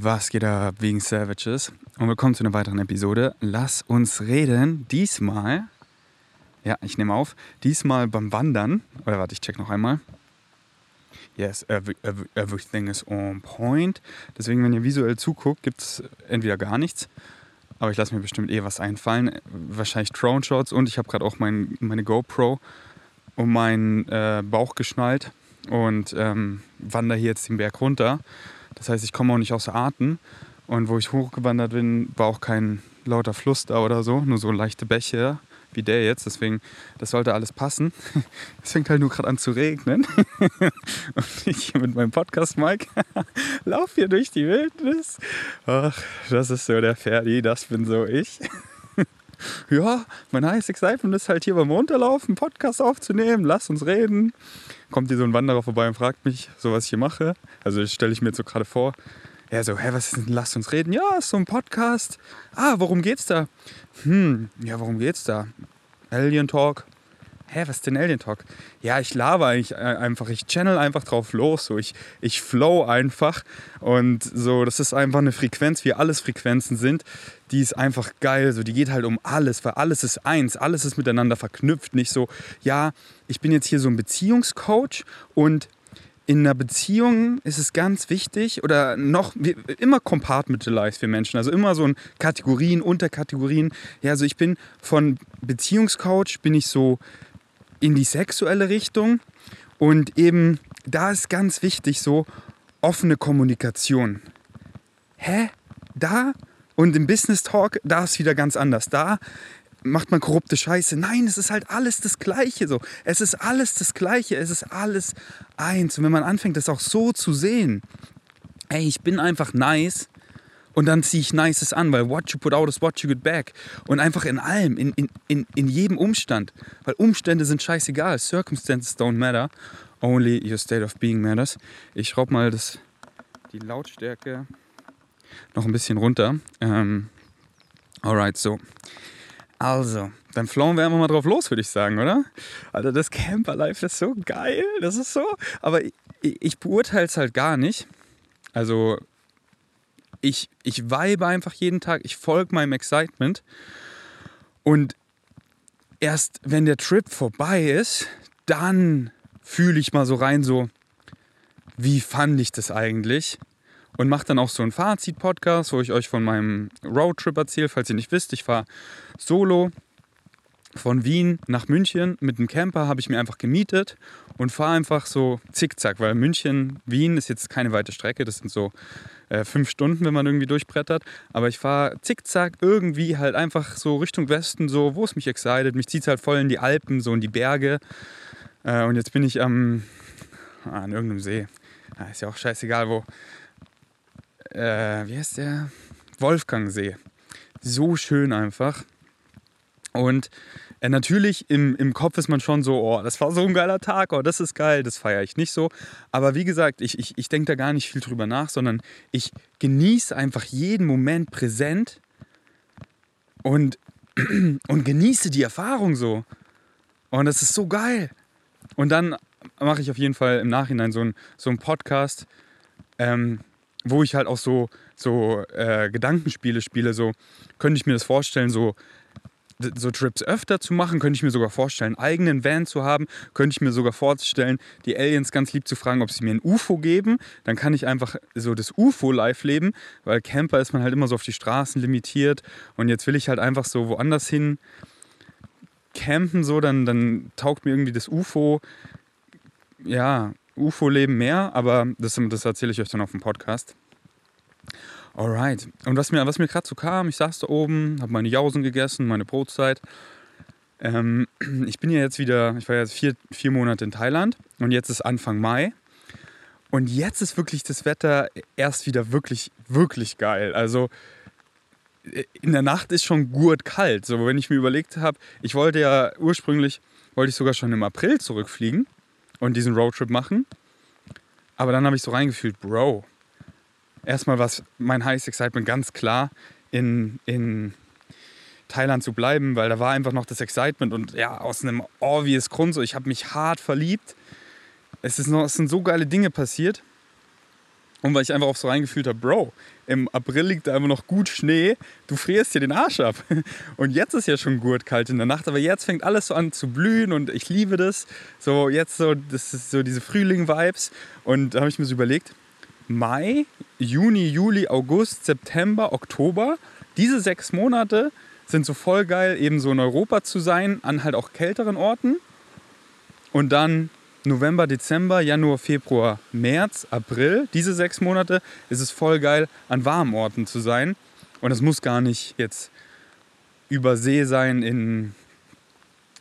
Was geht da wegen Savages? Und willkommen zu einer weiteren Episode. Lass uns reden. Diesmal, ja, ich nehme auf, diesmal beim Wandern. Oder warte, ich check noch einmal. Yes, every, every, everything is on point. Deswegen, wenn ihr visuell zuguckt, gibt es entweder gar nichts. Aber ich lasse mir bestimmt eh was einfallen. Wahrscheinlich Drone Shots und ich habe gerade auch mein, meine GoPro um meinen äh, Bauch geschnallt und ähm, wandere hier jetzt den Berg runter. Das heißt, ich komme auch nicht außer Atem. Und wo ich hochgewandert bin, war auch kein lauter Fluss da oder so, nur so leichte Bäche wie der jetzt. Deswegen, das sollte alles passen. Es fängt halt nur gerade an zu regnen. Und ich mit meinem Podcast, Mike, laufe hier durch die Wildnis. Ach, das ist so der Ferdi, das bin so ich. Ja, mein heißes Excitement ist halt hier beim Runterlaufen, Podcast aufzunehmen, lass uns reden kommt hier so ein Wanderer vorbei und fragt mich, so was ich hier mache. Also stelle ich mir jetzt so gerade vor. Er so, hä, was ist denn, lasst uns reden. Ja, ist so ein Podcast. Ah, worum geht's da? Hm, ja, worum geht's da? Alien Talk hä, was ist denn Alien Talk? Ja, ich laber eigentlich äh, einfach, ich channel einfach drauf los, so. Ich, ich flow einfach. Und so, das ist einfach eine Frequenz, wie alles Frequenzen sind, die ist einfach geil, so. Die geht halt um alles, weil alles ist eins, alles ist miteinander verknüpft, nicht so, ja, ich bin jetzt hier so ein Beziehungscoach und in einer Beziehung ist es ganz wichtig oder noch immer compartmentalized für Menschen, also immer so in Kategorien, Unterkategorien. Ja, also ich bin von Beziehungscoach bin ich so in die sexuelle Richtung. Und eben da ist ganz wichtig so offene Kommunikation. Hä? Da? Und im Business Talk, da ist wieder ganz anders. Da macht man korrupte Scheiße. Nein, es ist halt alles das Gleiche so. Es ist alles das Gleiche. Es ist alles eins. Und wenn man anfängt, das auch so zu sehen, ey, ich bin einfach nice, und dann ziehe ich Nices an, weil what you put out is what you get back. Und einfach in allem, in, in, in, in jedem Umstand. Weil Umstände sind scheißegal. Circumstances don't matter. Only your state of being matters. Ich schraube mal das, die Lautstärke noch ein bisschen runter. Ähm, alright, so. Also, dann flowen wir einfach mal drauf los, würde ich sagen, oder? Alter, das Camperlife ist so geil. Das ist so. Aber ich, ich beurteile es halt gar nicht. Also, ich, ich vibe einfach jeden Tag, ich folge meinem Excitement. Und erst wenn der Trip vorbei ist, dann fühle ich mal so rein, so, wie fand ich das eigentlich? Und mache dann auch so einen Fazit-Podcast, wo ich euch von meinem Roadtrip erzähle. Falls ihr nicht wisst, ich fahre solo von Wien nach München mit einem Camper, habe ich mir einfach gemietet und fahre einfach so zickzack, weil München, Wien ist jetzt keine weite Strecke, das sind so äh, fünf Stunden, wenn man irgendwie durchbrettert. Aber ich fahre zickzack irgendwie halt einfach so Richtung Westen, so wo es mich excited. Mich zieht es halt voll in die Alpen, so in die Berge. Äh, und jetzt bin ich am, ah, an irgendeinem See. Ja, ist ja auch scheißegal wo. Äh, wie heißt der? Wolfgangsee. So schön einfach. Und äh, natürlich im, im Kopf ist man schon so, oh, das war so ein geiler Tag, oh, das ist geil, das feiere ich nicht so. Aber wie gesagt, ich, ich, ich denke da gar nicht viel drüber nach, sondern ich genieße einfach jeden Moment präsent und, und genieße die Erfahrung so. Und das ist so geil. Und dann mache ich auf jeden Fall im Nachhinein so einen so Podcast, ähm, wo ich halt auch so, so äh, Gedankenspiele spiele. So könnte ich mir das vorstellen, so so Trips öfter zu machen, könnte ich mir sogar vorstellen, einen eigenen Van zu haben, könnte ich mir sogar vorstellen, die Aliens ganz lieb zu fragen, ob sie mir ein UFO geben. Dann kann ich einfach so das UFO live leben, weil Camper ist man halt immer so auf die Straßen limitiert und jetzt will ich halt einfach so woanders hin campen, so, dann, dann taugt mir irgendwie das UFO, ja, UFO-Leben mehr, aber das, das erzähle ich euch dann auf dem Podcast. Alright. Und was mir, was mir gerade so kam, ich saß da oben, habe meine Jausen gegessen, meine Brotzeit. Ähm, ich bin ja jetzt wieder, ich war jetzt vier, vier Monate in Thailand und jetzt ist Anfang Mai. Und jetzt ist wirklich das Wetter erst wieder wirklich, wirklich geil. Also äh, in der Nacht ist schon gut kalt. So, wenn ich mir überlegt habe, ich wollte ja ursprünglich, wollte ich sogar schon im April zurückfliegen und diesen Roadtrip machen. Aber dann habe ich so reingefühlt, Bro, erstmal war mein Highest Excitement ganz klar in, in Thailand zu bleiben, weil da war einfach noch das Excitement und ja, aus einem obvious Grund so, ich habe mich hart verliebt. Es, ist noch, es sind so geile Dinge passiert. Und weil ich einfach auch so reingefühlt habe, Bro, im April liegt da immer noch gut Schnee, du frierst dir den Arsch ab. Und jetzt ist ja schon gut kalt in der Nacht, aber jetzt fängt alles so an zu blühen und ich liebe das. So jetzt so, das ist so diese Frühling-Vibes. Und da habe ich mir so überlegt, Mai, Juni, Juli, August, September, Oktober, diese sechs Monate sind so voll geil, eben so in Europa zu sein, an halt auch kälteren Orten. Und dann November, Dezember, Januar, Februar, März, April, diese sechs Monate, ist es voll geil, an warmen Orten zu sein. Und es muss gar nicht jetzt über See sein in,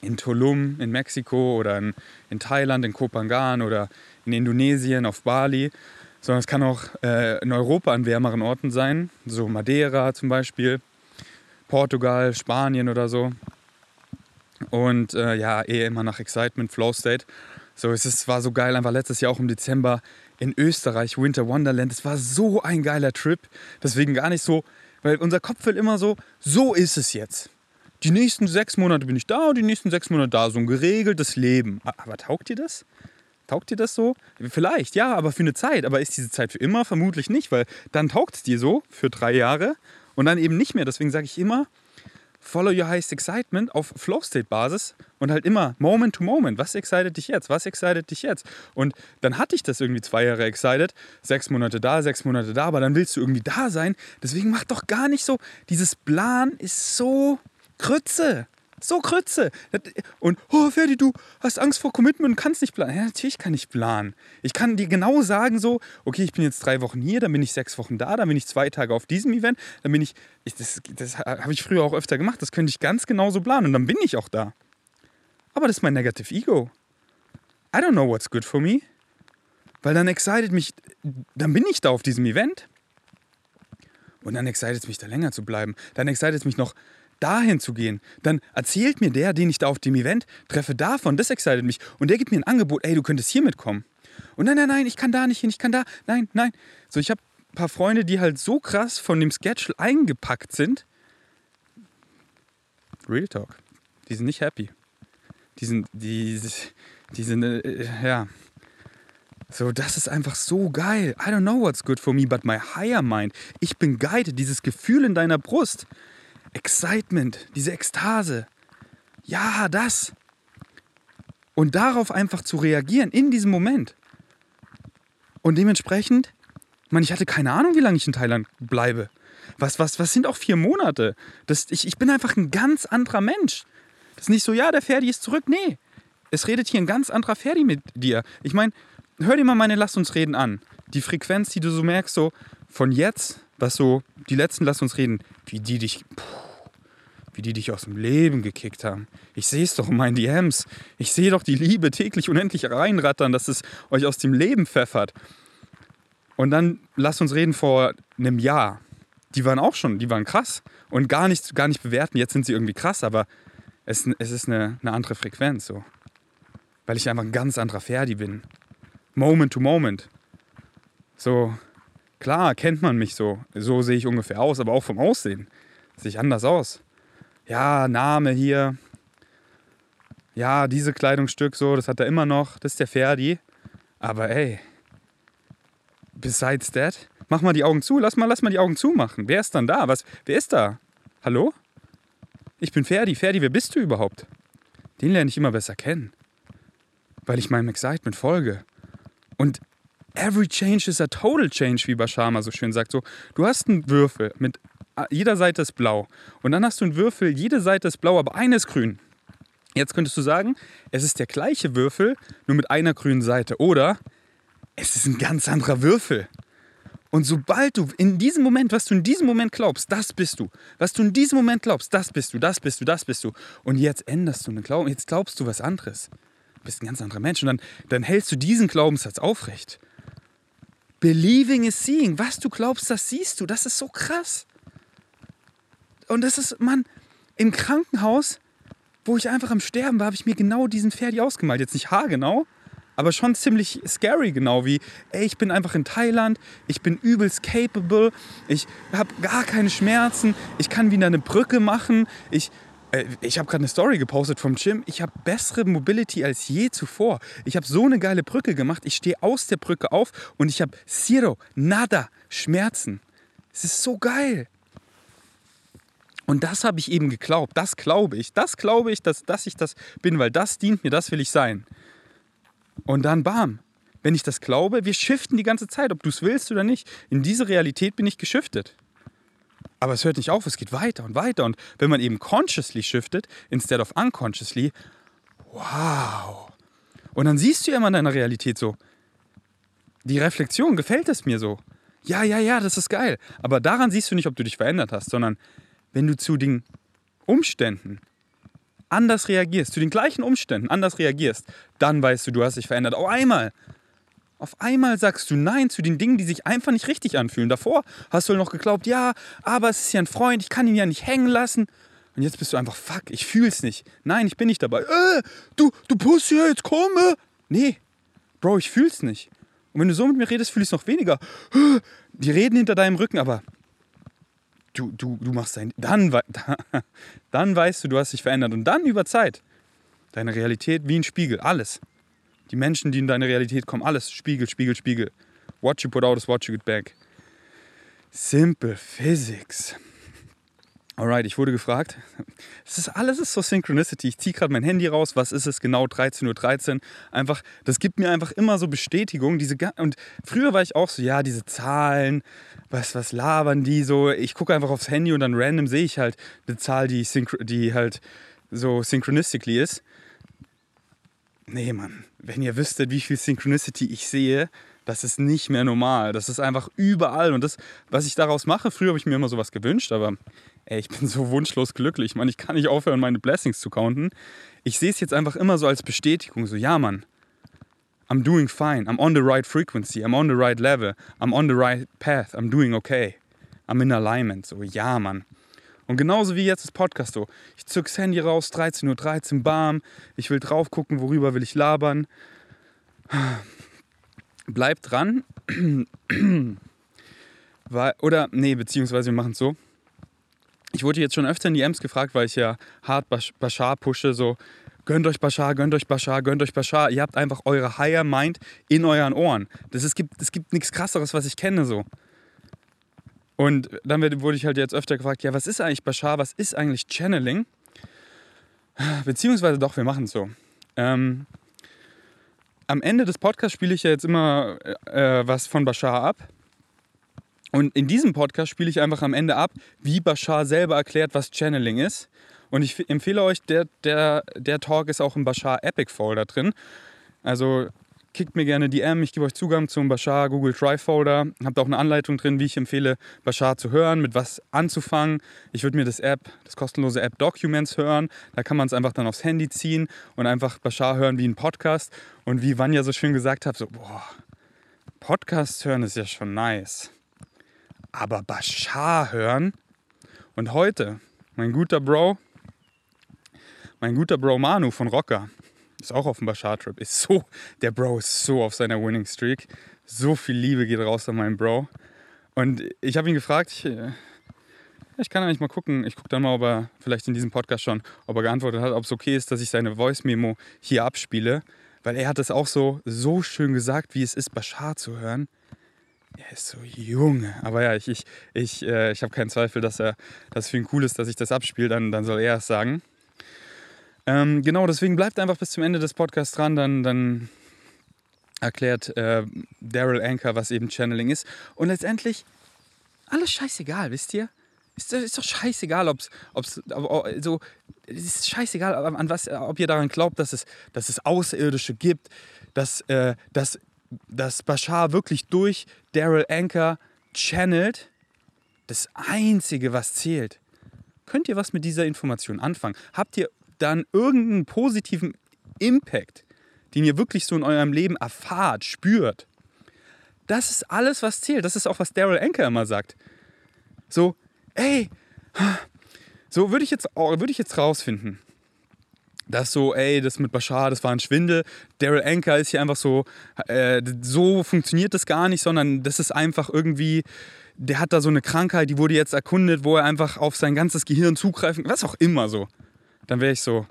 in Tulum, in Mexiko oder in, in Thailand, in Kopangan oder in Indonesien, auf Bali, sondern es kann auch äh, in Europa an wärmeren Orten sein, so Madeira zum Beispiel, Portugal, Spanien oder so. Und äh, ja, eh immer nach Excitement, Flow State. So, es ist, war so geil, einfach letztes Jahr auch im Dezember in Österreich, Winter Wonderland. Es war so ein geiler Trip. Deswegen gar nicht so, weil unser Kopf will immer so, so ist es jetzt. Die nächsten sechs Monate bin ich da und die nächsten sechs Monate da. So ein geregeltes Leben. Aber taugt dir das? Taugt dir das so? Vielleicht, ja, aber für eine Zeit. Aber ist diese Zeit für immer? Vermutlich nicht, weil dann taugt es dir so für drei Jahre und dann eben nicht mehr. Deswegen sage ich immer, follow your highest excitement auf Flow-State-Basis und halt immer Moment to Moment. Was excited dich jetzt? Was excited dich jetzt? Und dann hatte ich das irgendwie zwei Jahre excited. Sechs Monate da, sechs Monate da, aber dann willst du irgendwie da sein. Deswegen mach doch gar nicht so. Dieses Plan ist so Krütze. So Krütze. Und, oh, Ferdi, du hast Angst vor Commitment und kannst nicht planen. Ja, natürlich kann ich planen. Ich kann dir genau sagen, so, okay, ich bin jetzt drei Wochen hier, dann bin ich sechs Wochen da, dann bin ich zwei Tage auf diesem Event, dann bin ich, ich das, das habe ich früher auch öfter gemacht, das könnte ich ganz genau so planen und dann bin ich auch da. Aber das ist mein Negative Ego. I don't know what's good for me. Weil dann excited mich, dann bin ich da auf diesem Event. Und dann excited es mich, da länger zu bleiben. Dann excited es mich noch, dahin zu gehen. Dann erzählt mir der, den ich da auf dem Event treffe, davon. Das excited mich. Und der gibt mir ein Angebot, ey, du könntest hier mitkommen. Und nein, nein, nein, ich kann da nicht hin, ich kann da, nein, nein. So, ich habe ein paar Freunde, die halt so krass von dem Schedule eingepackt sind. Real Talk. Die sind nicht happy. Die sind, die, die sind, äh, ja. So, das ist einfach so geil. I don't know what's good for me, but my higher mind. Ich bin guided, dieses Gefühl in deiner Brust. Excitement, diese Ekstase. Ja, das. Und darauf einfach zu reagieren in diesem Moment. Und dementsprechend, man, ich hatte keine Ahnung, wie lange ich in Thailand bleibe. Was, was, was sind auch vier Monate? Das, ich, ich bin einfach ein ganz anderer Mensch. Das ist nicht so, ja, der Ferdi ist zurück. Nee, es redet hier ein ganz anderer Ferdi mit dir. Ich meine, hör dir mal meine Lass uns reden an. Die Frequenz, die du so merkst, so von jetzt, was so die letzten Lass uns reden, wie die dich, puh, wie die dich aus dem Leben gekickt haben. Ich sehe es doch in meinen DMs. Ich sehe doch die Liebe täglich unendlich reinrattern, dass es euch aus dem Leben pfeffert. Und dann lasst uns reden vor einem Jahr. Die waren auch schon, die waren krass. Und gar nicht, gar nicht bewerten, jetzt sind sie irgendwie krass, aber es, es ist eine, eine andere Frequenz so. Weil ich einfach ein ganz anderer Ferdi bin. Moment to Moment. So, klar kennt man mich so. So sehe ich ungefähr aus, aber auch vom Aussehen sehe ich anders aus ja, Name hier, ja, diese Kleidungsstück so, das hat er immer noch, das ist der Ferdi. Aber ey, besides that, mach mal die Augen zu, lass mal, lass mal die Augen zumachen. Wer ist dann da? Was, wer ist da? Hallo? Ich bin Ferdi. Ferdi, wer bist du überhaupt? Den lerne ich immer besser kennen. Weil ich meinem Excitement folge. Und every change is a total change, wie Bashama so schön sagt. So, du hast einen Würfel mit jeder Seite ist blau. Und dann hast du einen Würfel, jede Seite ist blau, aber eine ist grün. Jetzt könntest du sagen, es ist der gleiche Würfel, nur mit einer grünen Seite. Oder es ist ein ganz anderer Würfel. Und sobald du in diesem Moment, was du in diesem Moment glaubst, das bist du. Was du in diesem Moment glaubst, das bist du, das bist du, das bist du. Und jetzt änderst du einen Glauben, jetzt glaubst du was anderes. Du bist ein ganz anderer Mensch. Und dann, dann hältst du diesen Glaubenssatz aufrecht. Believing is seeing. Was du glaubst, das siehst du. Das ist so krass. Und das ist, Mann, im Krankenhaus, wo ich einfach am Sterben war, habe ich mir genau diesen Ferdi ausgemalt. Jetzt nicht haargenau, aber schon ziemlich scary genau wie, ey, ich bin einfach in Thailand, ich bin übelst capable, ich habe gar keine Schmerzen, ich kann wieder eine Brücke machen, ich, Äh, ich habe gerade eine Story gepostet vom Gym. Ich habe bessere Mobility als je zuvor. Ich habe so eine geile Brücke gemacht. Ich stehe aus der Brücke auf und ich habe zero, nada Schmerzen. Es ist so geil. Und das habe ich eben geglaubt. Das glaube ich. Das glaube ich, dass, dass ich das bin, weil das dient mir, das will ich sein. Und dann bam. Wenn ich das glaube, wir shiften die ganze Zeit, ob du es willst oder nicht. In diese Realität bin ich geschiftet. Aber es hört nicht auf, es geht weiter und weiter. Und wenn man eben consciously shiftet, instead of unconsciously, wow. Und dann siehst du ja immer in deiner Realität so, die Reflexion, gefällt es mir so? Ja, ja, ja, das ist geil. Aber daran siehst du nicht, ob du dich verändert hast, sondern wenn du zu den Umständen anders reagierst, zu den gleichen Umständen anders reagierst, dann weißt du, du hast dich verändert. Auf einmal auf einmal sagst du Nein zu den Dingen, die sich einfach nicht richtig anfühlen. Davor hast du noch geglaubt, ja, aber es ist ja ein Freund, ich kann ihn ja nicht hängen lassen. Und jetzt bist du einfach, fuck, ich fühl's nicht. Nein, ich bin nicht dabei. Äh, du, du Pussy, jetzt komme. Nee, Bro, ich fühl's nicht. Und wenn du so mit mir redest, fühle ich es noch weniger. Äh, die reden hinter deinem Rücken, aber du, du, du machst dein. Dann, dann weißt du, du hast dich verändert. Und dann über Zeit. Deine Realität wie ein Spiegel, alles. Die Menschen, die in deine Realität kommen, alles Spiegel, Spiegel, Spiegel. What you put out is what you get back. Simple Physics. Alright, ich wurde gefragt. Es ist alles ist so Synchronicity. Ich ziehe gerade mein Handy raus. Was ist es genau? 13.13 Uhr. 13. Einfach, das gibt mir einfach immer so Bestätigung. Diese, und früher war ich auch so, ja, diese Zahlen, was, was labern die so? Ich gucke einfach aufs Handy und dann random sehe ich halt eine Zahl, die, die halt so synchronistically ist. Nee, Mann, wenn ihr wüsstet, wie viel Synchronicity ich sehe, das ist nicht mehr normal. Das ist einfach überall. Und das, was ich daraus mache, früher habe ich mir immer sowas gewünscht, aber ey, ich bin so wunschlos glücklich. Mann, ich kann nicht aufhören, meine Blessings zu counten. Ich sehe es jetzt einfach immer so als Bestätigung. So, ja, Mann, I'm doing fine. I'm on the right frequency. I'm on the right level. I'm on the right path. I'm doing okay. I'm in alignment. So, ja, Mann. Und genauso wie jetzt das Podcast so. Ich zück's Handy raus, 13.13 Uhr, 13, bam. Ich will drauf gucken, worüber will ich labern. Bleibt dran. Oder, nee, beziehungsweise wir machen es so. Ich wurde jetzt schon öfter in die Ems gefragt, weil ich ja hart Bashar pushe, so gönnt euch Bashar, gönnt euch Bashar, gönnt euch Bashar. Ihr habt einfach eure Higher Mind in euren Ohren. Das, es, gibt, es gibt nichts krasseres, was ich kenne so. Und dann wurde ich halt jetzt öfter gefragt, ja, was ist eigentlich Bashar, was ist eigentlich Channeling? Beziehungsweise doch, wir machen es so. Ähm, am Ende des Podcasts spiele ich ja jetzt immer äh, was von Bashar ab. Und in diesem Podcast spiele ich einfach am Ende ab, wie Bashar selber erklärt, was Channeling ist. Und ich empfehle euch, der, der, der Talk ist auch im Bashar Epic Folder drin. Also kickt mir gerne DM. Ich gebe euch Zugang zum Bashar Google Drive Folder. Habt auch eine Anleitung drin, wie ich empfehle, Bashar zu hören, mit was anzufangen. Ich würde mir das App, das kostenlose App Documents hören. Da kann man es einfach dann aufs Handy ziehen und einfach Bashar hören wie ein Podcast. Und wie Vanja so schön gesagt hat, so, boah, Podcast hören ist ja schon nice. Aber Bashar hören. Und heute, mein guter Bro, mein guter Bro Manu von Rocker, ist auch auf dem Bashar-Trip. Ist so, der Bro ist so auf seiner Winning Streak. So viel Liebe geht raus an meinen Bro. Und ich habe ihn gefragt, ich, äh, ich kann eigentlich mal gucken. Ich gucke dann mal, ob er vielleicht in diesem Podcast schon, ob er geantwortet hat, ob es okay ist, dass ich seine Voice-Memo hier abspiele. Weil er hat es auch so, so schön gesagt, wie es ist, Bashar zu hören. Er ist so Junge. Aber ja, ich, ich, ich, äh, ich habe keinen Zweifel, dass er das für ihn cool ist, dass ich das abspiele. Dann, dann soll er es sagen. Ähm, genau, deswegen bleibt einfach bis zum Ende des Podcasts dran, dann, dann erklärt äh, Daryl Anker, was eben Channeling ist. Und letztendlich, alles scheißegal, wisst ihr? Ist, ist doch scheißegal, ob's, ob's, also, es ist scheißegal, an was, ob ihr daran glaubt, dass es, dass es Außerirdische gibt, dass, äh, dass, dass Bashar wirklich durch Daryl Anker channelt. Das Einzige, was zählt. Könnt ihr was mit dieser Information anfangen? Habt ihr dann irgendeinen positiven Impact, den ihr wirklich so in eurem Leben erfahrt, spürt. Das ist alles, was zählt. Das ist auch, was Daryl Anker immer sagt. So, ey, so würde ich, jetzt, würd ich jetzt rausfinden, dass so, ey, das mit Bashar, das war ein Schwindel. Daryl Anker ist hier einfach so, äh, so funktioniert das gar nicht, sondern das ist einfach irgendwie, der hat da so eine Krankheit, die wurde jetzt erkundet, wo er einfach auf sein ganzes Gehirn zugreifen, was auch immer so. dann wäre ich so,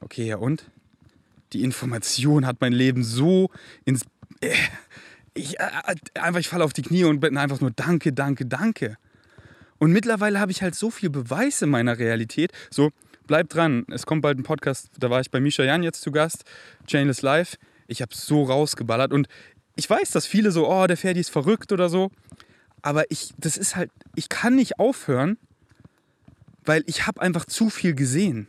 okay, ja und? Die Information hat mein Leben so ins... Äh, ich, äh, einfach, ich falle auf die Knie und bin einfach nur Danke, Danke, Danke. Und mittlerweile habe ich halt so viel Beweis in meiner Realität. So, bleib dran. Es kommt bald ein Podcast, da war ich bei Misha Jan jetzt zu Gast, Chainless Life. Ich habe so rausgeballert und ich weiß, dass viele so, oh, der Ferdi ist verrückt oder so. Aber ich, das ist halt, ich kann nicht aufhören, weil ich habe einfach zu viel gesehen.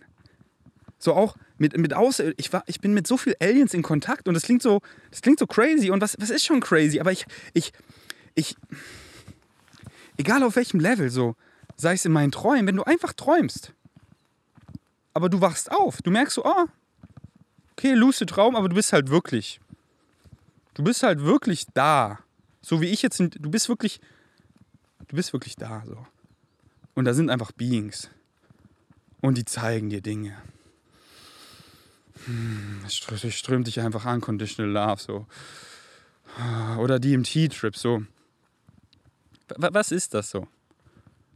So auch mit, mit Außer ich, war, ich bin mit so vielen Aliens in Kontakt und das klingt so, das klingt so crazy. Und was, was ist schon crazy? Aber ich, ich, ich, egal auf welchem Level, so, sei es in meinen Träumen, wenn du einfach träumst, aber du wachst auf, du merkst so, ah, okay, lucid Traum, aber du bist halt wirklich. Du bist halt wirklich da. So wie ich jetzt, du bist wirklich, du bist wirklich da, so. Und da sind einfach Beings. Und die zeigen dir Dinge. Hm, es strömt dich einfach an, Conditional Love, so. Oder DMT-Trip, so. Was ist das so?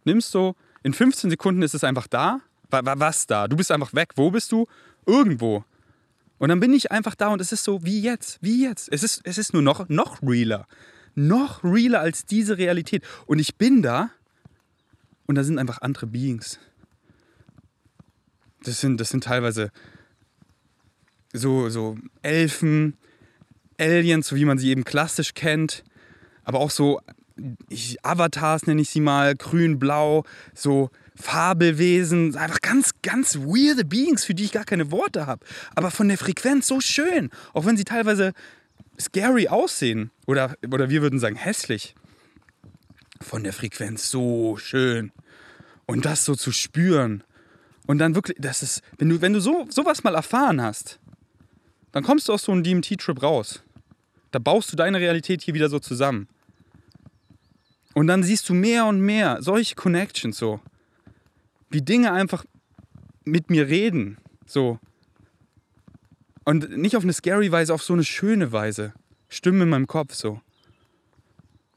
Nimmst du, in 15 Sekunden ist es einfach da. Was da? Du bist einfach weg. Wo bist du? Irgendwo. Und dann bin ich einfach da und es ist so, wie jetzt, wie jetzt. Es ist, es ist nur noch, noch realer. Noch realer als diese Realität. Und ich bin da und da sind einfach andere Beings. Das sind, das sind teilweise so, so Elfen, Aliens, so wie man sie eben klassisch kennt. Aber auch so ich, Avatars nenne ich sie mal, grün, blau, so Fabelwesen, einfach ganz, ganz weirde Beings, für die ich gar keine Worte habe. Aber von der Frequenz so schön, auch wenn sie teilweise scary aussehen oder, oder wir würden sagen hässlich. Von der Frequenz so schön. Und das so zu spüren. Und dann wirklich, das ist, wenn du, wenn du so, sowas mal erfahren hast, dann kommst du aus so einem DMT-Trip raus. Da baust du deine Realität hier wieder so zusammen. Und dann siehst du mehr und mehr solche Connections so. Wie Dinge einfach mit mir reden. So. Und nicht auf eine scary Weise, auf so eine schöne Weise. Stimmen in meinem Kopf so.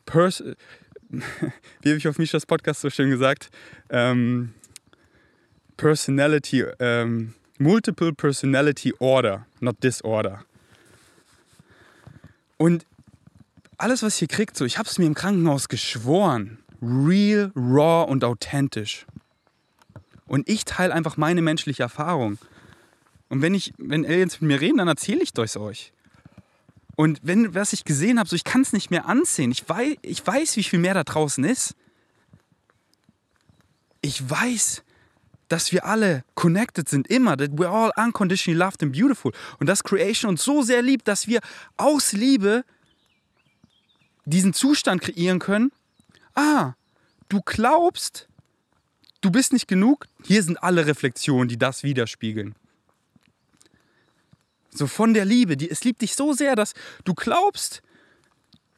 Pers Wie habe ich auf Mishas Podcast so schön gesagt? Ähm, Personality, ähm, Multiple Personality Order, not Disorder. Und alles, was ihr kriegt, so, ich habe es mir im Krankenhaus geschworen. Real, raw und authentisch. Und ich teile einfach meine menschliche Erfahrung. Und wenn ich, wenn Aliens mit mir reden, dann erzähle ich das euch. Und wenn, was ich gesehen habe, so ich kann es nicht mehr ansehen. Ich weiß, ich weiß, wie viel mehr da draußen ist. Ich weiß, dass wir alle connected sind, immer, that we're all unconditionally loved and beautiful. Und dass Creation uns so sehr liebt, dass wir aus Liebe diesen Zustand kreieren können, ah, du glaubst, du bist nicht genug, hier sind alle Reflexionen, die das widerspiegeln. So von der Liebe, die, es liebt dich so sehr, dass du glaubst,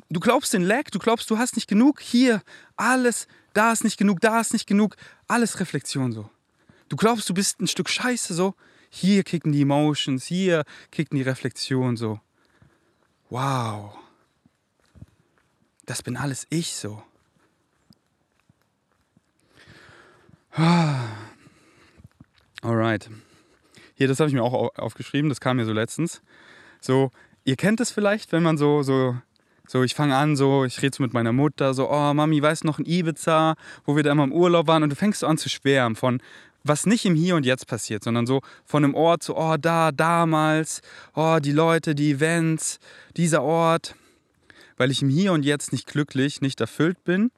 du glaubst den Lack, du glaubst, du hast nicht genug, hier, alles, da ist nicht genug, da ist nicht genug, alles Reflexion so. Du glaubst, du bist ein Stück Scheiße so, hier kicken die Emotions, hier kicken die Reflexionen so. Wow das bin alles ich so. Alright. Hier, das habe ich mir auch aufgeschrieben, das kam mir so letztens. So, ihr kennt es vielleicht, wenn man so, so, so, ich fange an, so, ich rede so mit meiner Mutter, so, oh Mami, weißt du noch in Ibiza, wo wir da immer im Urlaub waren und du fängst so an zu schwärmen von, was nicht im Hier und Jetzt passiert, sondern so von einem Ort, so, oh, da, damals, oh, die Leute, die Events, dieser Ort weil ich im Hier und Jetzt nicht glücklich, nicht erfüllt bin.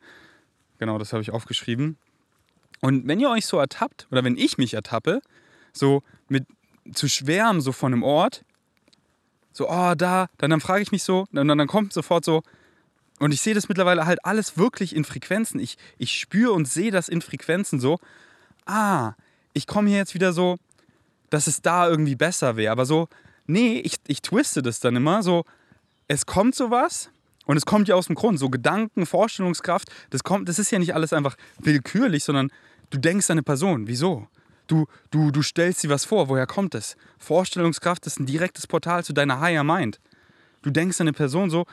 Genau, das habe ich aufgeschrieben. Und wenn ihr euch so ertappt, oder wenn ich mich ertappe, so mit zu schwärmen, so von einem Ort, so, oh, da, dann, dann frage ich mich so, und dann, dann kommt sofort so, und ich sehe das mittlerweile halt alles wirklich in Frequenzen. Ich, ich spüre und sehe das in Frequenzen so, ah, ich komme hier jetzt wieder so, dass es da irgendwie besser wäre. Aber so, nee, ich, ich twiste das dann immer so, es kommt sowas und es kommt ja aus dem Grund, so Gedanken, Vorstellungskraft, das, kommt, das ist ja nicht alles einfach willkürlich, sondern du denkst an eine Person. Wieso? Du, du, du stellst dir was vor. Woher kommt es? Vorstellungskraft ist ein direktes Portal zu deiner Higher Mind. Du denkst an eine Person so,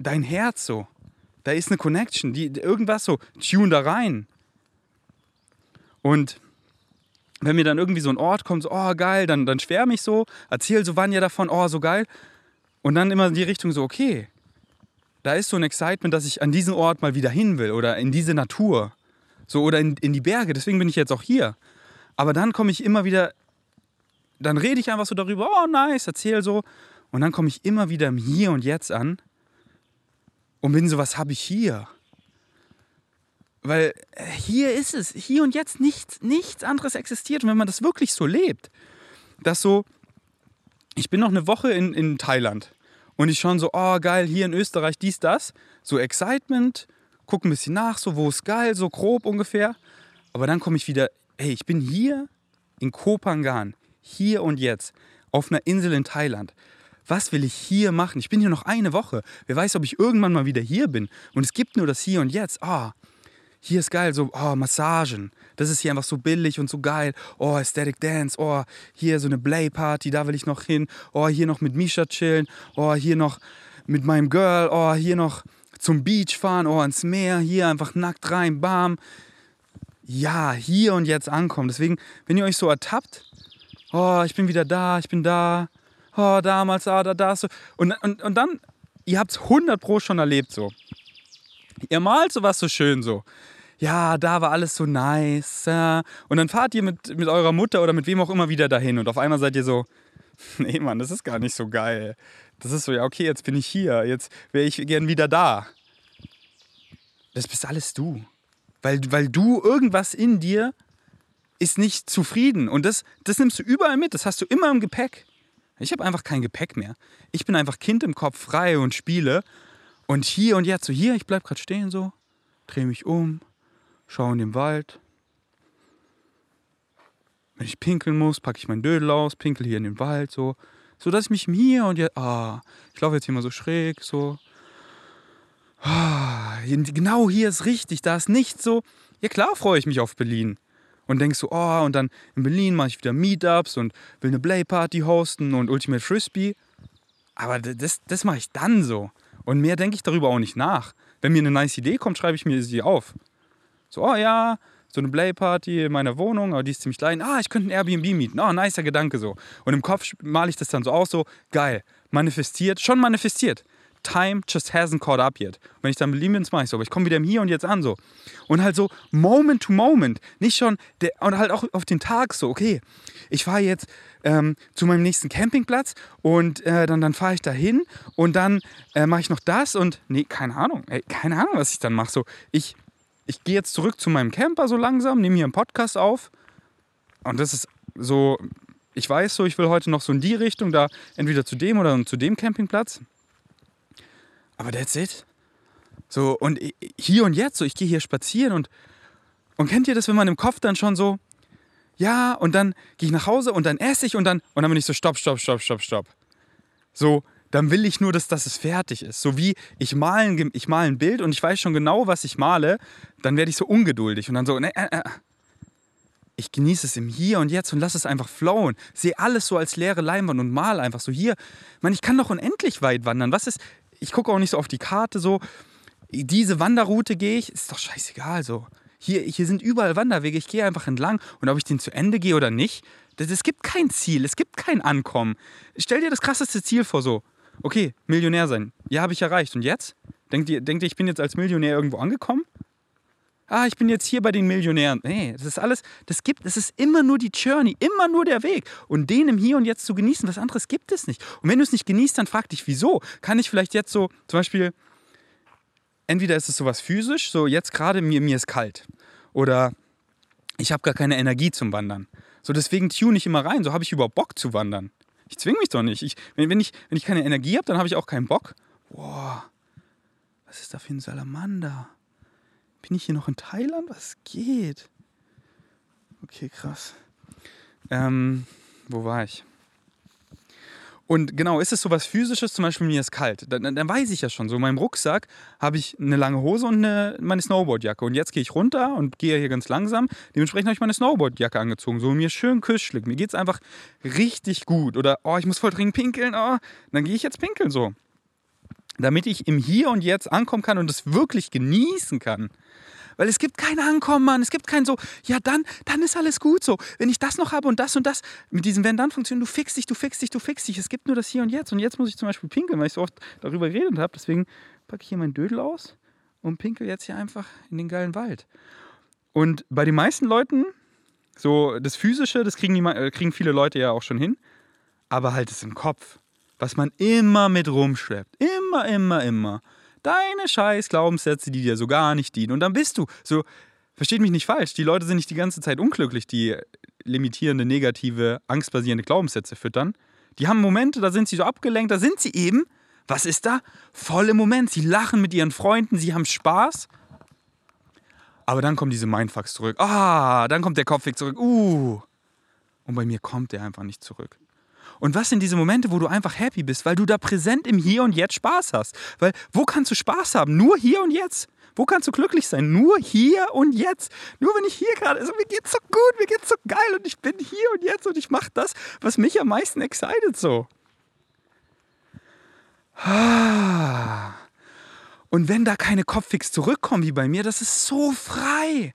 dein Herz so. Da ist eine Connection, die, irgendwas so, tune da rein. Und wenn mir dann irgendwie so ein Ort kommt, so, oh geil, dann, dann schwärme ich so, erzähle so wann ja davon, oh so geil. Und dann immer in die Richtung so, okay, da ist so ein Excitement, dass ich an diesen Ort mal wieder hin will oder in diese Natur. So, oder in, in die Berge, deswegen bin ich jetzt auch hier. Aber dann komme ich immer wieder, dann rede ich einfach so darüber, oh nice, erzähl so. Und dann komme ich immer wieder im Hier und Jetzt an und bin so, was habe ich hier? Weil äh, hier ist es, hier und jetzt nichts, nichts anderes existiert. Und wenn man das wirklich so lebt, dass so, ich bin noch eine Woche in, in Thailand und ich schaue so, oh geil, hier in Österreich dies, das, so Excitement, gucke ein bisschen nach, so wo ist geil, so grob ungefähr. Aber dann komme ich wieder, hey, ich bin hier in Kopangan, hier und jetzt, auf einer Insel in Thailand. Was will ich hier machen? Ich bin hier noch eine Woche. Wer weiß, ob ich irgendwann mal wieder hier bin. Und es gibt nur das Hier und Jetzt. Ah, hier ist geil, so oh, Massagen. Das ist hier einfach so billig und so geil. Oh, Aesthetic Dance. Oh, hier so eine Play-Party, da will ich noch hin. Oh, hier noch mit Misha chillen. Oh, hier noch mit meinem Girl. Oh, hier noch zum Beach fahren. Oh, ins Meer. Hier einfach nackt rein. Bam. Ja, hier und jetzt ankommen. Deswegen, wenn ihr euch so ertappt, oh, ich bin wieder da, ich bin da. Oh, damals, ah, da, da, so. Und, und, und dann, ihr habt es 100 Pro schon erlebt so. Ihr malt sowas so schön so ja, da war alles so nice. Und dann fahrt ihr mit, mit eurer Mutter oder mit wem auch immer wieder dahin und auf einmal seid ihr so, nee, Mann, das ist gar nicht so geil. Das ist so, ja, okay, jetzt bin ich hier, jetzt wäre ich gern wieder da. Das bist alles du. Weil, weil du irgendwas in dir ist nicht zufrieden. Und das, das nimmst du überall mit, das hast du immer im Gepäck. Ich habe einfach kein Gepäck mehr. Ich bin einfach Kind im Kopf, frei und spiele. Und hier und jetzt, so hier, ich bleib gerade stehen so, drehe mich um, schaue in den Wald. Wenn ich pinkeln muss, packe ich meinen Dödel aus, pinkel hier in den Wald, so. So dass ich mich hier und jetzt, ah, ich laufe jetzt hier mal so schräg, so. Ah, genau hier ist richtig, da ist nichts so. Ja klar freue ich mich auf Berlin. Und denkst so, oh, und dann in Berlin mache ich wieder Meetups und will eine Play-Party hosten und Ultimate Frisbee. Aber das, das mache ich dann so. Und mehr denke ich darüber auch nicht nach. Wenn mir eine nice Idee kommt, schreibe ich mir sie auf. So, oh ja, so eine Playparty in meiner Wohnung, aber die ist ziemlich klein. Ah, ich könnte ein Airbnb mieten. Oh, nicer Gedanke so. Und im Kopf male ich das dann so aus, so geil, manifestiert, schon manifestiert. Time just hasn't caught up yet. Und wenn ich dann Berlin bin, mache ich so. Aber ich komme wieder im Hier und Jetzt an so. Und halt so Moment to Moment. Nicht schon, der, und halt auch auf den Tag so, okay, ich fahre jetzt ähm, zu meinem nächsten Campingplatz und äh, dann, dann fahre ich da hin und dann äh, mache ich noch das und, nee, keine Ahnung, ey, keine Ahnung, was ich dann mache. So, ich ich gehe jetzt zurück zu meinem Camper so langsam, nehme hier einen Podcast auf. Und das ist so, ich weiß so, ich will heute noch so in die Richtung, da entweder zu dem oder zu dem Campingplatz. Aber that's it. So, und hier und jetzt, so, ich gehe hier spazieren und, und kennt ihr das, wenn man im Kopf dann schon so, ja, und dann gehe ich nach Hause und dann esse ich und dann, und dann bin ich so, stopp, stopp, stopp, stopp, stopp. So, dann will ich nur, dass, dass es fertig ist. So wie ich male, ich male ein Bild und ich weiß schon genau, was ich male, dann werde ich so ungeduldig und dann so, ne, äh, äh. ich genieße es im Hier und Jetzt und lasse es einfach flowen. Sehe alles so als leere Leinwand und mal einfach so hier. Man, ich kann doch unendlich weit wandern. Was ist, ich gucke auch nicht so auf die Karte so, diese Wanderroute gehe ich, ist doch scheißegal so. Hier, hier sind überall Wanderwege, ich gehe einfach entlang und ob ich den zu Ende gehe oder nicht, es gibt kein Ziel, es gibt kein Ankommen. Stell dir das krasseste Ziel vor so okay, Millionär sein. Ja, habe ich erreicht. Und jetzt? Denkt ihr, denkt ihr, ich bin jetzt als Millionär irgendwo angekommen? Ah, ich bin jetzt hier bei den Millionären. Nee, das ist alles, das gibt, das ist immer nur die Journey, immer nur der Weg. Und den im Hier und Jetzt zu genießen, was anderes gibt es nicht. Und wenn du es nicht genießt, dann frag dich, wieso? Kann ich vielleicht jetzt so, zum Beispiel, entweder ist es sowas physisch, so jetzt gerade mir, mir ist kalt. Oder ich habe gar keine Energie zum Wandern. So deswegen tune ich immer rein, so habe ich überhaupt Bock zu wandern. Ich zwinge mich doch nicht. Ich, wenn, wenn, ich, wenn ich keine Energie habe, dann habe ich auch keinen Bock. Boah, was ist da für ein Salamander? Bin ich hier noch in Thailand? Was geht? Okay, krass. Ähm, wo war ich? Und genau, ist es so was Physisches, zum Beispiel mir ist kalt, dann, dann weiß ich ja schon, so in meinem Rucksack habe ich eine lange Hose und eine, meine Snowboardjacke. Und jetzt gehe ich runter und gehe hier ganz langsam. Dementsprechend habe ich meine Snowboardjacke angezogen, so mir schön kuschelig. Mir geht es einfach richtig gut. Oder, oh, ich muss voll dringend pinkeln, oh, dann gehe ich jetzt pinkeln so. Damit ich im Hier und Jetzt ankommen kann und es wirklich genießen kann. Weil es gibt kein Ankommen, Mann. Es gibt kein so, ja, dann, dann ist alles gut so. Wenn ich das noch habe und das und das, mit diesem Wenn-Dann-Funktion, du fixst dich, du fixst dich, du fixst dich. Es gibt nur das Hier und Jetzt. Und jetzt muss ich zum Beispiel pinkeln, weil ich so oft darüber geredet habe. Deswegen packe ich hier meinen Dödel aus und pinkel jetzt hier einfach in den geilen Wald. Und bei den meisten Leuten, so das Physische, das kriegen, die, äh, kriegen viele Leute ja auch schon hin. Aber halt das im Kopf, was man immer mit rumschleppt. Immer, immer, immer. Deine scheiß Glaubenssätze, die dir so gar nicht dienen. Und dann bist du so, versteht mich nicht falsch, die Leute sind nicht die ganze Zeit unglücklich, die limitierende, negative, angstbasierende Glaubenssätze füttern. Die haben Momente, da sind sie so abgelenkt, da sind sie eben. Was ist da? Voll im Moment. Sie lachen mit ihren Freunden, sie haben Spaß. Aber dann kommen diese Mindfucks zurück. Ah, dann kommt der Kopfweg zurück. Uh. Und bei mir kommt der einfach nicht zurück. Und was sind diese Momente, wo du einfach happy bist, weil du da präsent im Hier und Jetzt Spaß hast? Weil wo kannst du Spaß haben? Nur hier und jetzt. Wo kannst du glücklich sein? Nur hier und jetzt. Nur wenn ich hier gerade, also mir geht's so gut, mir geht's so geil und ich bin hier und jetzt und ich mache das, was mich am meisten excited so. Und wenn da keine Kopffix zurückkommen wie bei mir, das ist so frei.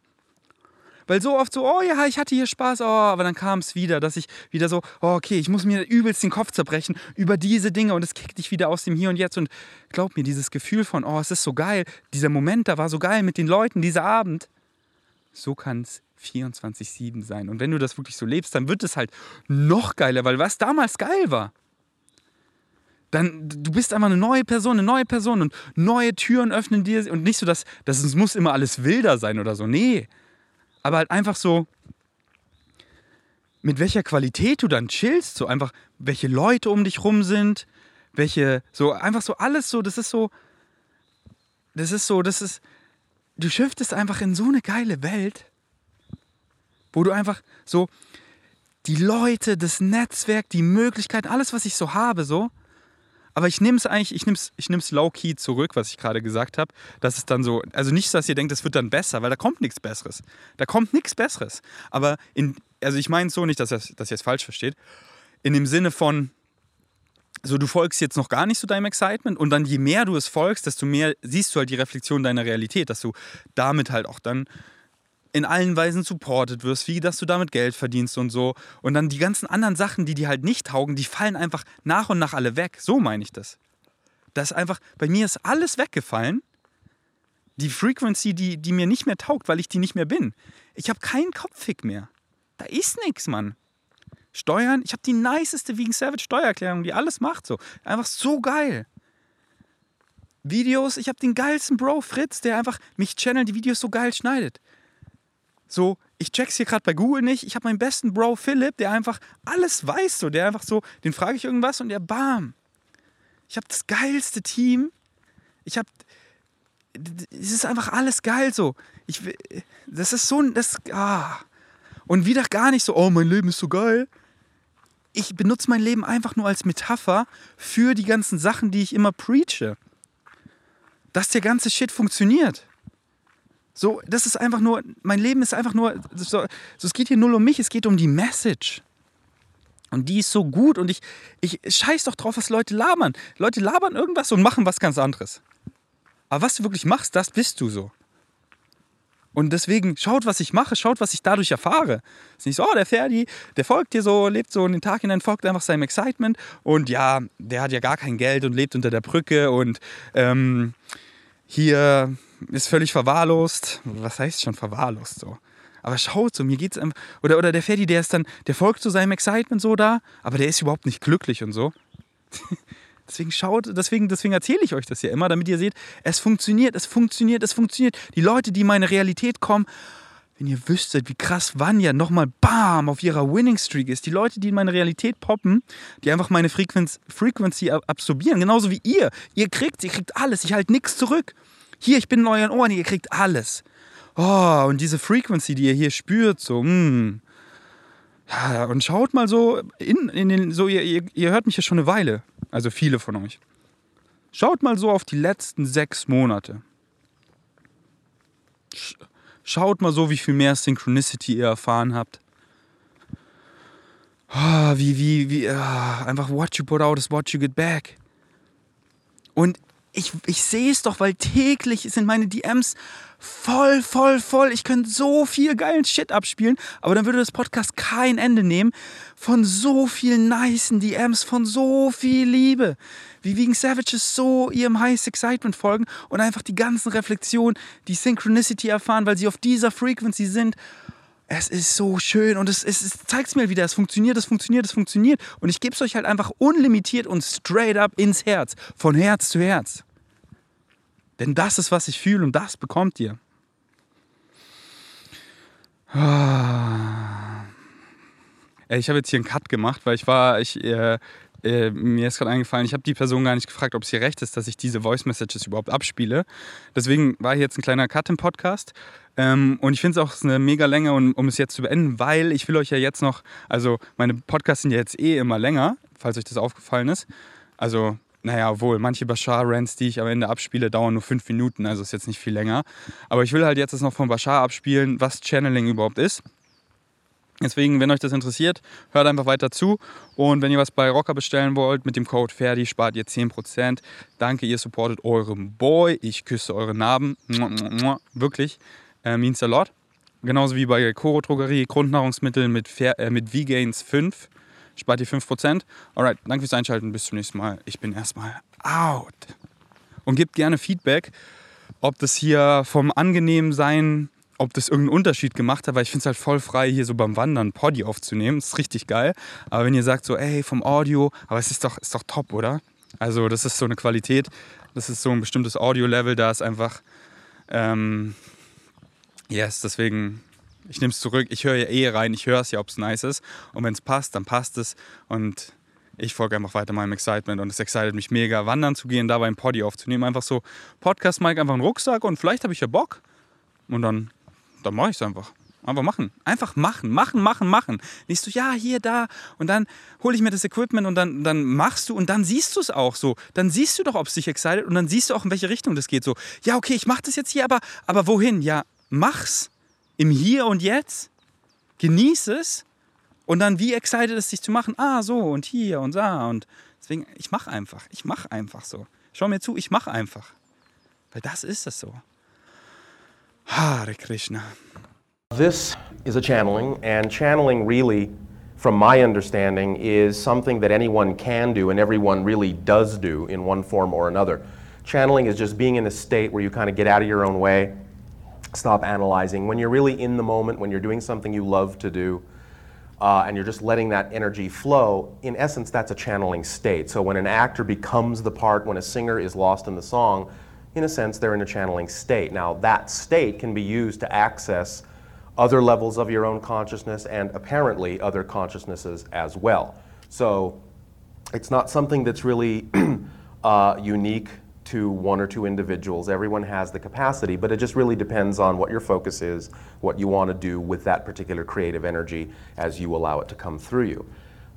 Weil so oft so, oh ja, ich hatte hier Spaß, oh, aber dann kam es wieder, dass ich wieder so, oh, okay, ich muss mir übelst den Kopf zerbrechen über diese Dinge und es kickt dich wieder aus dem Hier und Jetzt. Und glaub mir, dieses Gefühl von, oh, es ist so geil, dieser Moment da war so geil mit den Leuten, dieser Abend, so kann es 24-7 sein. Und wenn du das wirklich so lebst, dann wird es halt noch geiler, weil was damals geil war, dann du bist einfach eine neue Person, eine neue Person und neue Türen öffnen dir und nicht so, dass, es muss immer alles wilder sein oder so. Nee, aber halt einfach so, mit welcher Qualität du dann chillst, so einfach, welche Leute um dich rum sind, welche, so einfach so alles so, das ist so, das ist so, das ist, du shiftest einfach in so eine geile Welt, wo du einfach so die Leute, das Netzwerk, die Möglichkeiten, alles, was ich so habe, so, aber ich nehme es eigentlich, ich nehme es ich nehm's low-key zurück, was ich gerade gesagt habe. Das ist dann so, also nicht, dass ihr denkt, es wird dann besser, weil da kommt nichts Besseres. Da kommt nichts Besseres. Aber in, also ich meine es so nicht, dass, das, dass ihr es falsch versteht. In dem Sinne von, so du folgst jetzt noch gar nicht so deinem Excitement und dann je mehr du es folgst, desto mehr siehst du halt die Reflexion deiner Realität, dass du damit halt auch dann in allen Weisen supported wirst, wie dass du damit Geld verdienst und so. Und dann die ganzen anderen Sachen, die dir halt nicht taugen, die fallen einfach nach und nach alle weg. So meine ich das. Das einfach, bei mir ist alles weggefallen. Die Frequency, die, die mir nicht mehr taugt, weil ich die nicht mehr bin. Ich habe keinen Kopffick mehr. Da ist nichts, Mann. Steuern, ich habe die niceste Vegan Savage Steuererklärung, die alles macht so. Einfach so geil. Videos, ich habe den geilsten Bro Fritz, der einfach mich channelt, die Videos so geil schneidet. So, ich check's hier gerade bei Google nicht. Ich habe meinen besten Bro Philipp, der einfach alles weiß, so, der einfach so, den frage ich irgendwas und der bam. Ich habe das geilste Team. Ich habe es ist einfach alles geil so. Ich das ist so das ah und wieder gar nicht so, oh, mein Leben ist so geil. Ich benutze mein Leben einfach nur als Metapher für die ganzen Sachen, die ich immer preache. Dass der ganze Shit funktioniert. So, das ist einfach nur, mein Leben ist einfach nur, so, es geht hier null um mich, es geht um die Message. Und die ist so gut und ich, ich scheiß doch drauf, was Leute labern. Leute labern irgendwas und machen was ganz anderes. Aber was du wirklich machst, das bist du so. Und deswegen schaut, was ich mache, schaut, was ich dadurch erfahre. Es ist nicht so, oh, der Ferdi, der folgt dir so, lebt so in den Tag hinein, folgt einfach seinem Excitement. Und ja, der hat ja gar kein Geld und lebt unter der Brücke und ähm, hier ist völlig verwahrlost. Was heißt schon verwahrlost so? Aber schaut so, mir geht's einfach. Oder, oder der Ferdi, der ist dann, der folgt zu so seinem Excitement so da, aber der ist überhaupt nicht glücklich und so. deswegen schaut, deswegen, deswegen erzähle ich euch das ja immer, damit ihr seht, es funktioniert, es funktioniert, es funktioniert. Die Leute, die in meine Realität kommen, wenn ihr wüsstet, wie krass Vanya nochmal BAM auf ihrer Winning Streak ist. Die Leute, die in meine Realität poppen, die einfach meine Frequenz, Frequency absorbieren, genauso wie ihr. Ihr kriegt, ihr kriegt alles, ich halte nichts zurück. Hier, ich bin in euren Ohren, ihr kriegt alles. Oh, und diese Frequency, die ihr hier spürt, so, mh. Hm. Ja, und schaut mal so in, in den, so, ihr, ihr, ihr hört mich ja schon eine Weile, also viele von euch. Schaut mal so auf die letzten sechs Monate. Schaut mal so, wie viel mehr Synchronicity ihr erfahren habt. Oh, wie, wie, wie, oh, einfach what you put out is what you get back. Und ich, ich sehe es doch, weil täglich sind meine DMs voll, voll, voll. Ich könnte so viel geilen Shit abspielen, aber dann würde das Podcast kein Ende nehmen von so vielen nicen DMs, von so viel Liebe. Wie Vegan Savages so ihrem Highest Excitement folgen und einfach die ganzen Reflexionen, die Synchronicity erfahren, weil sie auf dieser Frequency sind. Es ist so schön und es, es, es zeigt mir wieder, es funktioniert, es funktioniert, es funktioniert. Und ich gebe es euch halt einfach unlimitiert und straight up ins Herz, von Herz zu Herz. Denn das ist, was ich fühle und das bekommt ihr. Ah. Ich habe jetzt hier einen Cut gemacht, weil ich war, ich, äh, äh, mir ist gerade eingefallen, ich habe die Person gar nicht gefragt, ob es ihr recht ist, dass ich diese Voice Messages überhaupt abspiele. Deswegen war hier jetzt ein kleiner Cut im Podcast. Ähm, und ich finde es auch eine mega Länge, um, um es jetzt zu beenden, weil ich will euch ja jetzt noch, also meine Podcasts sind ja jetzt eh immer länger, falls euch das aufgefallen ist. Also naja, wohl, manche Bashar-Rants, die ich am Ende abspiele, dauern nur fünf Minuten, also ist jetzt nicht viel länger. Aber ich will halt jetzt noch von Bashar abspielen, was Channeling überhaupt ist. Deswegen, wenn euch das interessiert, hört einfach weiter zu. Und wenn ihr was bei Rocker bestellen wollt, mit dem Code Ferdi spart ihr 10%. Danke, ihr supportet euren Boy. Ich küsse eure Narben. Wirklich. Äh, means a lot. Genauso wie bei Koro Drogerie, Grundnahrungsmittel mit, äh, mit V-Gains 5 spart ihr 5%. Alright, danke fürs Einschalten. Bis zum nächsten Mal. Ich bin erstmal out. Und gebt gerne Feedback, ob das hier vom angenehmen sein, ob das irgendeinen Unterschied gemacht hat, weil ich finde es halt voll frei, hier so beim Wandern Poddy aufzunehmen. Das ist richtig geil. Aber wenn ihr sagt so, ey, vom Audio, aber es ist doch, ist doch top, oder? Also das ist so eine Qualität, das ist so ein bestimmtes Audio-Level, da ist einfach, ähm, yes, deswegen ich nehme es zurück, ich höre ja eh rein, ich höre es ja, ob es nice ist. Und wenn es passt, dann passt es. Und ich folge einfach weiter meinem Excitement und es excited mich mega, wandern zu gehen, dabei ein Poddy aufzunehmen. Einfach so Podcast-Mic, einfach einen Rucksack und vielleicht habe ich ja Bock. Und dann, dann mache ich es einfach. Einfach machen. Einfach machen, machen, machen, machen. Nicht so, ja, hier, da. Und dann hole ich mir das Equipment und dann, dann machst du und dann siehst du es auch so. Dann siehst du doch, ob es dich excited und dann siehst du auch, in welche Richtung das geht. So, ja, okay, ich mache das jetzt hier, aber, aber wohin? Ja, mach's im Hier und Jetzt, genieße es und dann wie excited es dich zu machen, ah so und hier und da und deswegen, ich mache einfach, ich mache einfach so. Schau mir zu, ich mache einfach. Weil das ist es so. Hare Krishna. This is a channeling, and channeling really, from my understanding, is something that anyone can do and everyone really does do in one form or another. Channeling is just being in a state where you kind of get out of your own way stop analyzing. When you're really in the moment, when you're doing something you love to do, uh, and you're just letting that energy flow, in essence, that's a channeling state. So when an actor becomes the part, when a singer is lost in the song, in a sense, they're in a channeling state. Now, that state can be used to access other levels of your own consciousness and apparently other consciousnesses as well. So it's not something that's really uh, unique to one or two individuals. Everyone has the capacity, but it just really depends on what your focus is, what you want to do with that particular creative energy as you allow it to come through you.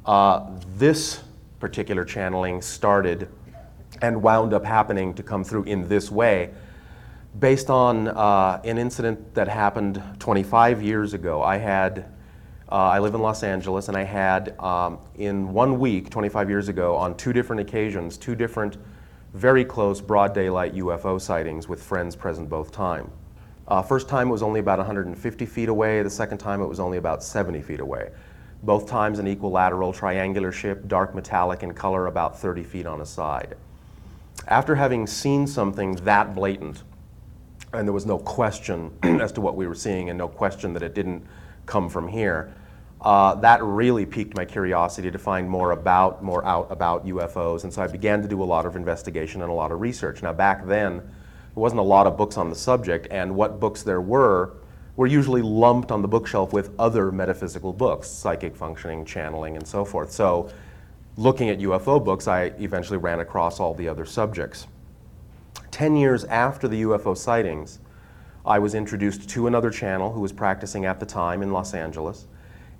Uh, this particular channeling started and wound up happening to come through in this way based on uh, an incident that happened 25 years ago. I had uh, I live in Los Angeles, and I had um, in one week, 25 years ago, on two different occasions, two different very close broad daylight UFO sightings with friends present both time. Uh, first time it was only about 150 feet away. The second time it was only about 70 feet away. Both times an equilateral triangular ship, dark metallic in color, about 30 feet on a side. After having seen something that blatant, and there was no question as to what we were seeing and no question that it didn't come from here, uh, that really piqued my curiosity to find more about, more out about UFOs. And so I began to do a lot of investigation and a lot of research. Now, back then, there wasn't a lot of books on the subject, and what books there were were usually lumped on the bookshelf with other metaphysical books, psychic functioning, channeling, and so forth. So, looking at UFO books, I eventually ran across all the other subjects. Ten years after the UFO sightings, I was introduced to another channel who was practicing at the time in Los Angeles.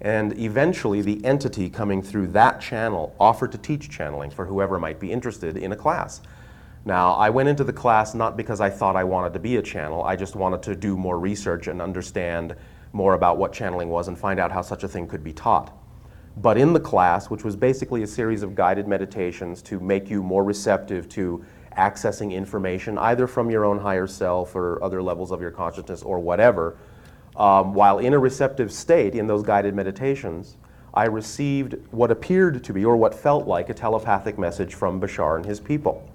And eventually, the entity coming through that channel offered to teach channeling for whoever might be interested in a class. Now, I went into the class not because I thought I wanted to be a channel, I just wanted to do more research and understand more about what channeling was and find out how such a thing could be taught. But in the class, which was basically a series of guided meditations to make you more receptive to accessing information, either from your own higher self or other levels of your consciousness or whatever, um, while in a receptive state in those guided meditations, I received what appeared to be, or what felt like, a telepathic message from Bashar and his people.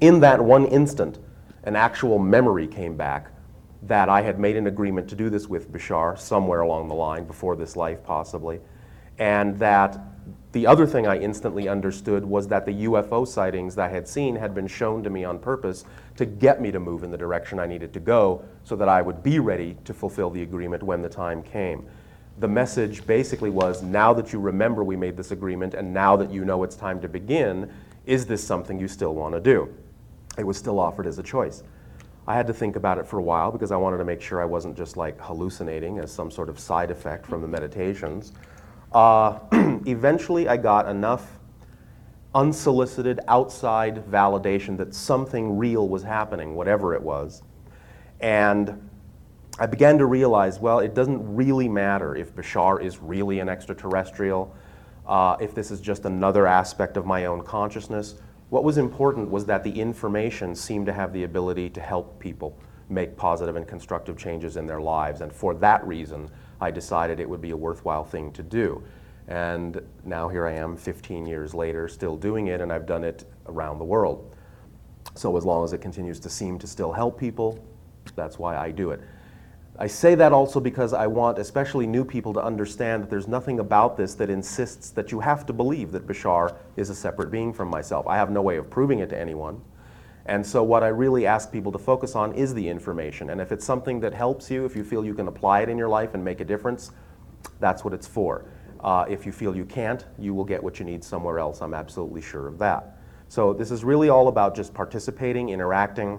In that one instant, an actual memory came back that I had made an agreement to do this with Bashar somewhere along the line, before this life possibly, and that the other thing I instantly understood was that the UFO sightings that I had seen had been shown to me on purpose to get me to move in the direction I needed to go so that I would be ready to fulfill the agreement when the time came. The message basically was now that you remember we made this agreement and now that you know it's time to begin, is this something you still want to do? It was still offered as a choice. I had to think about it for a while because I wanted to make sure I wasn't just like hallucinating as some sort of side effect from the meditations. Uh, eventually, I got enough unsolicited outside validation that something real was happening, whatever it was. And I began to realize well, it doesn't really matter if Bashar is really an extraterrestrial, uh, if this is just another aspect of my own consciousness. What was important was that the information seemed to have the ability to help people make positive and constructive changes in their lives. And for that reason, I decided it would be a worthwhile thing to do. And now here I am 15 years later, still doing it, and I've done it around the world. So as long as it continues to seem to still help people, that's why I do it. I say that also because I want especially new people to understand that there's nothing about this that insists that you have to believe that Bashar is a separate being from myself. I have no way of proving it to anyone. And so, what I really ask people to focus on is the information. And if it's something that helps you, if you feel you can apply it in your life and make a difference, that's what it's for. Uh, if you feel you can't, you will get what you need somewhere else. I'm absolutely sure of that. So, this is really all about just participating, interacting,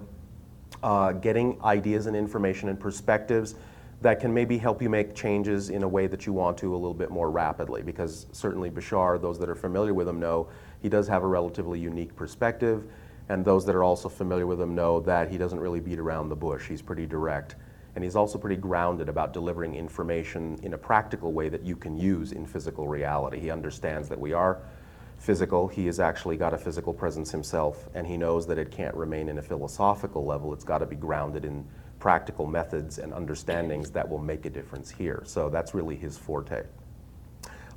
uh, getting ideas and information and perspectives that can maybe help you make changes in a way that you want to a little bit more rapidly. Because certainly Bashar, those that are familiar with him know he does have a relatively unique perspective, and those that are also familiar with him know that he doesn't really beat around the bush. He's pretty direct. And he's also pretty grounded about delivering information in a practical way that you can use in physical reality. He understands that we are physical. He has actually got a physical presence himself, and he knows that it can't remain in a philosophical level. It's got to be grounded in practical methods and understandings that will make a difference here. So that's really his forte.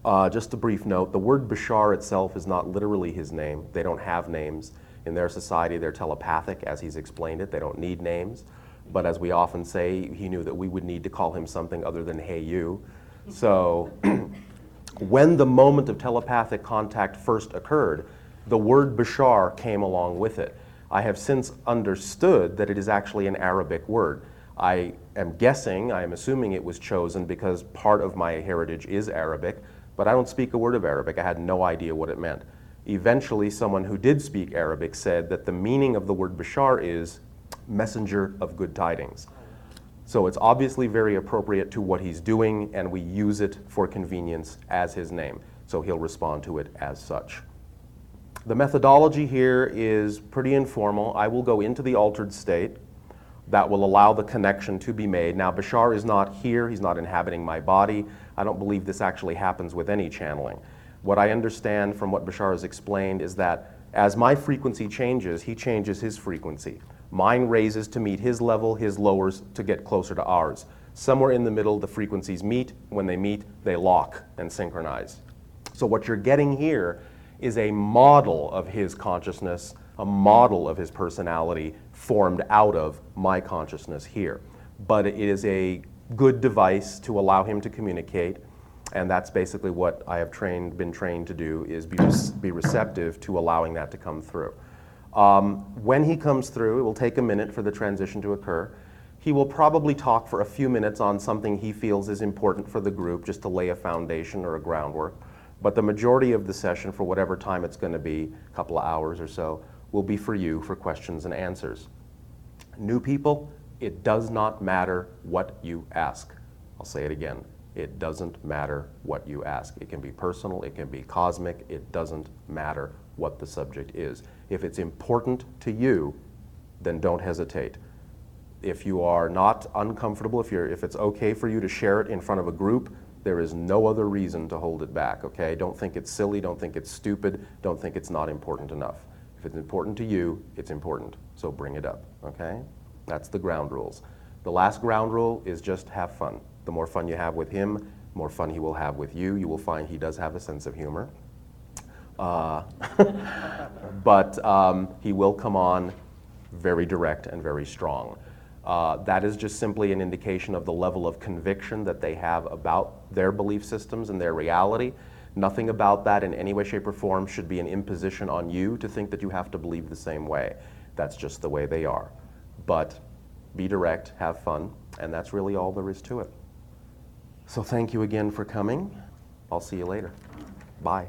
Uh, just a brief note the word Bashar itself is not literally his name. They don't have names. In their society, they're telepathic, as he's explained it. They don't need names. But as we often say, he knew that we would need to call him something other than hey you. So when the moment of telepathic contact first occurred, the word Bashar came along with it. I have since understood that it is actually an Arabic word. I am guessing, I am assuming it was chosen because part of my heritage is Arabic, but I don't speak a word of Arabic. I had no idea what it meant. Eventually, someone who did speak Arabic said that the meaning of the word Bashar is messenger of good tidings. So it's obviously very appropriate to what he's doing, and we use it for convenience as his name. So he'll respond to it as such. The methodology here is pretty informal. I will go into the altered state that will allow the connection to be made. Now, Bashar is not here, he's not inhabiting my body. I don't believe this actually happens with any channeling. What I understand from what Bashar has explained is that as my frequency changes, he changes his frequency. Mine raises to meet his level, his lowers to get closer to ours. Somewhere in the middle, the frequencies meet. When they meet, they lock and synchronize. So, what you're getting here is a model of his consciousness, a model of his personality formed out of my consciousness here. But it is a good device to allow him to communicate, and that's basically what I have trained, been trained to do, is be, be receptive to allowing that to come through. Um, when he comes through, it will take a minute for the transition to occur. He will probably talk for a few minutes on something he feels is important for the group, just to lay a foundation or a groundwork. But the majority of the session, for whatever time it's going to be, a couple of hours or so, will be for you for questions and answers. New people, it does not matter what you ask. I'll say it again. It doesn't matter what you ask. It can be personal, it can be cosmic, it doesn't matter what the subject is. If it's important to you, then don't hesitate. If you are not uncomfortable, if, you're, if it's okay for you to share it in front of a group, there is no other reason to hold it back, okay? Don't think it's silly, don't think it's stupid, don't think it's not important enough. If it's important to you, it's important. So bring it up, okay? That's the ground rules. The last ground rule is just have fun. The more fun you have with him, the more fun he will have with you. You will find he does have a sense of humor. Uh, but um, he will come on very direct and very strong. Uh, that is just simply an indication of the level of conviction that they have about their belief systems and their reality. Nothing about that in any way, shape, or form should be an imposition on you to think that you have to believe the same way. That's just the way they are. But be direct, have fun, and that's really all there is to it. So thank you again for coming. I'll see you later. Bye.